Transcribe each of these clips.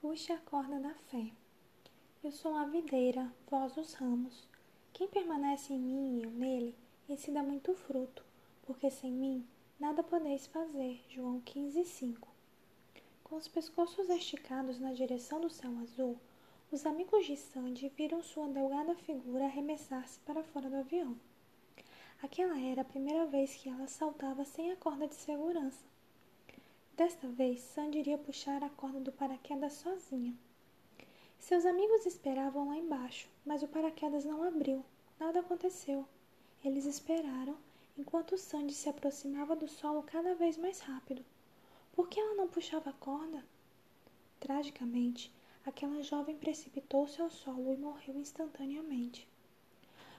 Puxe a corda da fé. Eu sou a videira, vós os ramos. Quem permanece em mim e eu nele, esse dá muito fruto, porque sem mim nada podeis fazer. João 15, 5. Com os pescoços esticados na direção do céu azul, os amigos de Sandy viram sua delgada figura arremessar-se para fora do avião. Aquela era a primeira vez que ela saltava sem a corda de segurança. Desta vez, Sandy iria puxar a corda do paraquedas sozinha. Seus amigos esperavam lá embaixo, mas o paraquedas não abriu. Nada aconteceu. Eles esperaram enquanto Sandy se aproximava do solo cada vez mais rápido. Por que ela não puxava a corda? Tragicamente, aquela jovem precipitou-se ao solo e morreu instantaneamente.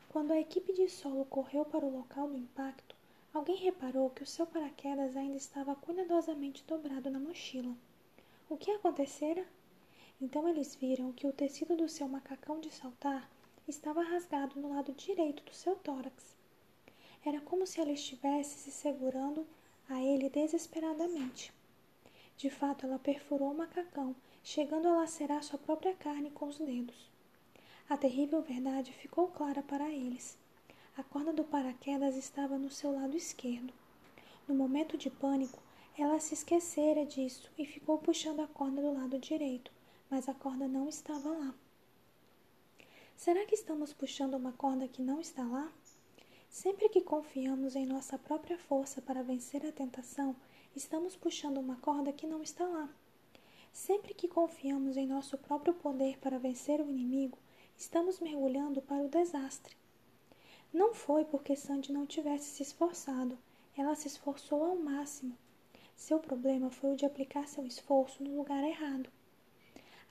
Quando a equipe de solo correu para o local do impacto, alguém reparou que o seu paraquedas ainda estava cuidadosamente dobrado na mochila. O que acontecera? Então eles viram que o tecido do seu macacão de saltar estava rasgado no lado direito do seu tórax. Era como se ela estivesse se segurando a ele desesperadamente. De fato, ela perfurou o macacão, chegando a lacerar sua própria carne com os dedos. A terrível verdade ficou clara para eles. Corda do paraquedas estava no seu lado esquerdo. No momento de pânico, ela se esquecera disso e ficou puxando a corda do lado direito, mas a corda não estava lá. Será que estamos puxando uma corda que não está lá? Sempre que confiamos em nossa própria força para vencer a tentação, estamos puxando uma corda que não está lá. Sempre que confiamos em nosso próprio poder para vencer o inimigo, Estamos mergulhando para o desastre. Não foi porque Sandy não tivesse se esforçado, ela se esforçou ao máximo. Seu problema foi o de aplicar seu esforço no lugar errado.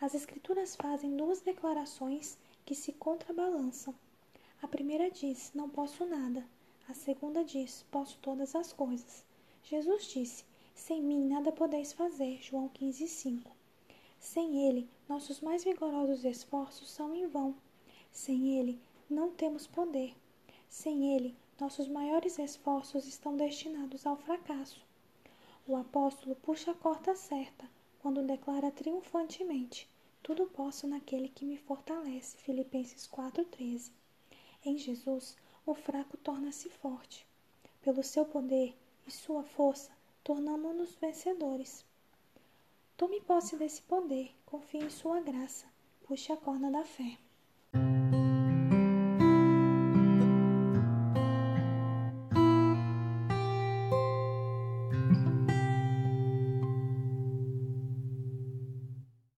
As Escrituras fazem duas declarações que se contrabalançam. A primeira diz: Não posso nada. A segunda diz: Posso todas as coisas. Jesus disse: Sem mim nada podeis fazer. João 15, 5. Sem Ele, nossos mais vigorosos esforços são em vão. Sem Ele, não temos poder. Sem Ele, nossos maiores esforços estão destinados ao fracasso. O apóstolo puxa a corda certa quando declara triunfantemente: Tudo posso naquele que me fortalece. Filipenses 4,13. Em Jesus, o fraco torna-se forte. Pelo seu poder e sua força, tornamos-nos vencedores. Tome posse desse poder, confie em sua graça, puxe a corda da fé.